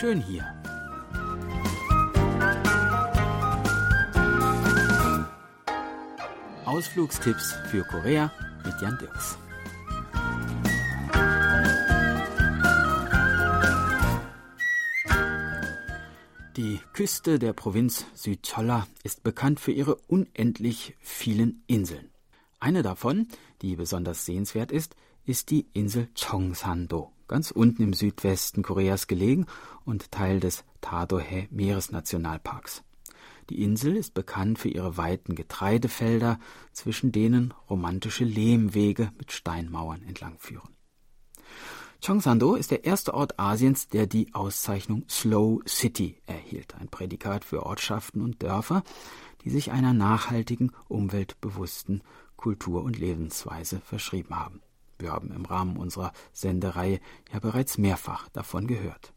schön hier. Ausflugstipps für Korea mit Jan Dirks. Die Küste der Provinz Südcholla ist bekannt für ihre unendlich vielen Inseln. Eine davon, die besonders sehenswert ist, ist die Insel Cheongsando, ganz unten im Südwesten Koreas gelegen und Teil des Tadohe Meeresnationalparks. Die Insel ist bekannt für ihre weiten Getreidefelder, zwischen denen romantische Lehmwege mit Steinmauern entlangführen. Cheongsando ist der erste Ort Asiens, der die Auszeichnung Slow City erhielt, ein Prädikat für Ortschaften und Dörfer, die sich einer nachhaltigen, umweltbewussten Kultur und Lebensweise verschrieben haben. Wir haben im Rahmen unserer Sendereihe ja bereits mehrfach davon gehört.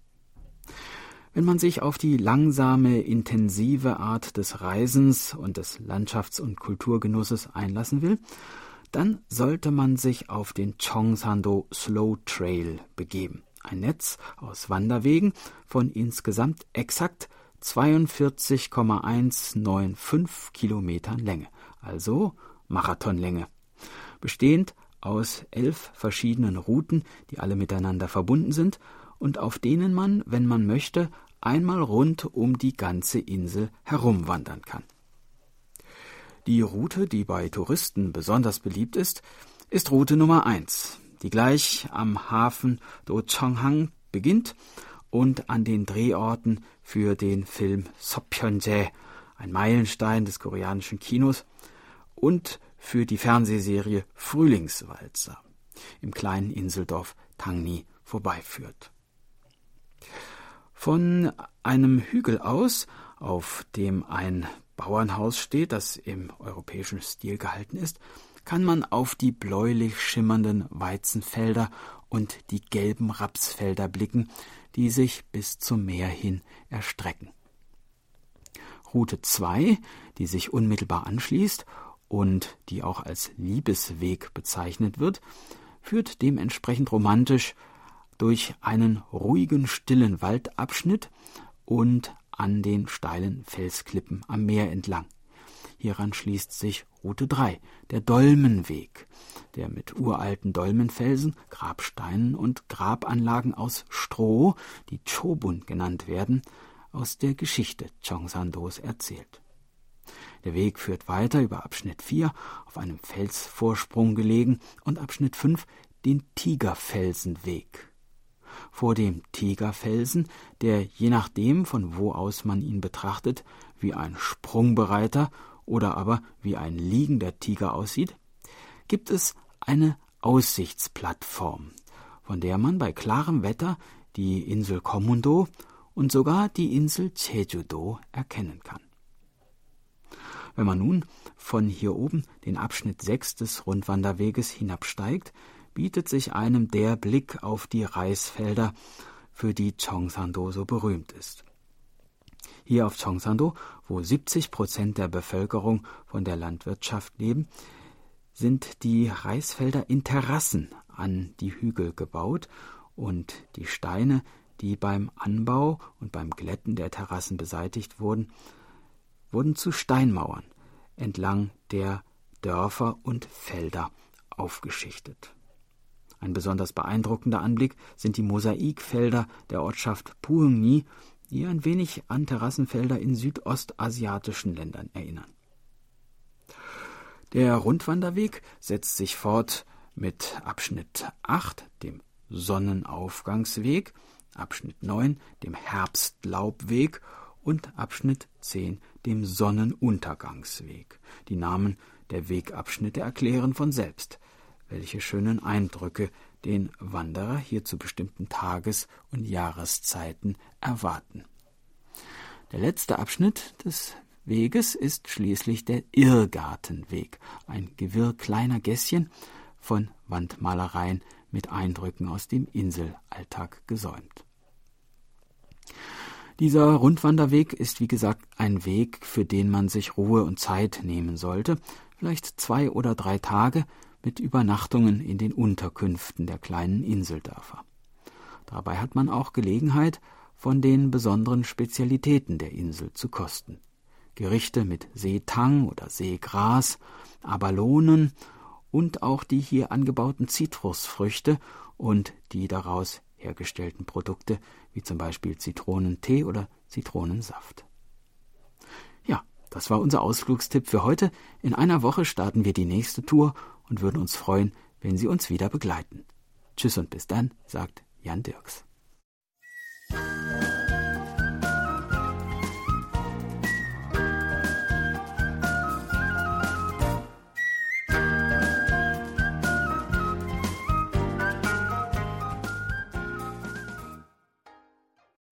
Wenn man sich auf die langsame, intensive Art des Reisens und des Landschafts- und Kulturgenusses einlassen will, dann sollte man sich auf den Chongsando Slow Trail begeben. Ein Netz aus Wanderwegen von insgesamt exakt 42,195 Kilometern Länge, also Marathonlänge, bestehend aus elf verschiedenen Routen, die alle miteinander verbunden sind und auf denen man, wenn man möchte, einmal rund um die ganze Insel herumwandern kann. Die Route, die bei Touristen besonders beliebt ist, ist Route Nummer 1, die gleich am Hafen Do Chonghang beginnt und an den Drehorten für den Film Sopyeonjae, ein Meilenstein des koreanischen Kinos, und für die Fernsehserie Frühlingswalzer im kleinen Inseldorf Tangni vorbeiführt. Von einem Hügel aus, auf dem ein Bauernhaus steht, das im europäischen Stil gehalten ist, kann man auf die bläulich schimmernden Weizenfelder und die gelben Rapsfelder blicken, die sich bis zum Meer hin erstrecken. Route 2, die sich unmittelbar anschließt und die auch als Liebesweg bezeichnet wird, führt dementsprechend romantisch durch einen ruhigen, stillen Waldabschnitt und an den steilen Felsklippen am Meer entlang. Hieran schließt sich Route 3, der Dolmenweg, der mit uralten Dolmenfelsen, Grabsteinen und Grabanlagen aus Stroh, die Chobun genannt werden, aus der Geschichte Chongsandos erzählt. Der Weg führt weiter über Abschnitt 4, auf einem Felsvorsprung gelegen, und Abschnitt 5, den Tigerfelsenweg vor dem Tigerfelsen, der je nachdem, von wo aus man ihn betrachtet, wie ein sprungbereiter oder aber wie ein liegender Tiger aussieht, gibt es eine Aussichtsplattform, von der man bei klarem Wetter die Insel Komundo und sogar die Insel Jeju-do erkennen kann. Wenn man nun von hier oben den Abschnitt 6 des Rundwanderweges hinabsteigt, bietet sich einem der Blick auf die Reisfelder, für die Cheongsando so berühmt ist. Hier auf Cheongsando, wo 70 Prozent der Bevölkerung von der Landwirtschaft leben, sind die Reisfelder in Terrassen an die Hügel gebaut und die Steine, die beim Anbau und beim Glätten der Terrassen beseitigt wurden, wurden zu Steinmauern entlang der Dörfer und Felder aufgeschichtet. Ein besonders beeindruckender Anblick sind die Mosaikfelder der Ortschaft Puungni, die ein wenig an Terrassenfelder in südostasiatischen Ländern erinnern. Der Rundwanderweg setzt sich fort mit Abschnitt 8, dem Sonnenaufgangsweg, Abschnitt 9, dem Herbstlaubweg und Abschnitt 10, dem Sonnenuntergangsweg. Die Namen der Wegabschnitte erklären von selbst welche schönen Eindrücke den Wanderer hier zu bestimmten Tages- und Jahreszeiten erwarten. Der letzte Abschnitt des Weges ist schließlich der Irrgartenweg, ein Gewirr kleiner Gässchen von Wandmalereien mit Eindrücken aus dem Inselalltag gesäumt. Dieser Rundwanderweg ist wie gesagt ein Weg, für den man sich Ruhe und Zeit nehmen sollte, vielleicht zwei oder drei Tage, mit Übernachtungen in den Unterkünften der kleinen Inseldörfer. Dabei hat man auch Gelegenheit, von den besonderen Spezialitäten der Insel zu kosten. Gerichte mit Seetang oder Seegras, Abalonen und auch die hier angebauten Zitrusfrüchte und die daraus hergestellten Produkte, wie zum Beispiel Zitronentee oder Zitronensaft. Ja, das war unser Ausflugstipp für heute. In einer Woche starten wir die nächste Tour und würden uns freuen, wenn Sie uns wieder begleiten. Tschüss und bis dann, sagt Jan Dirks.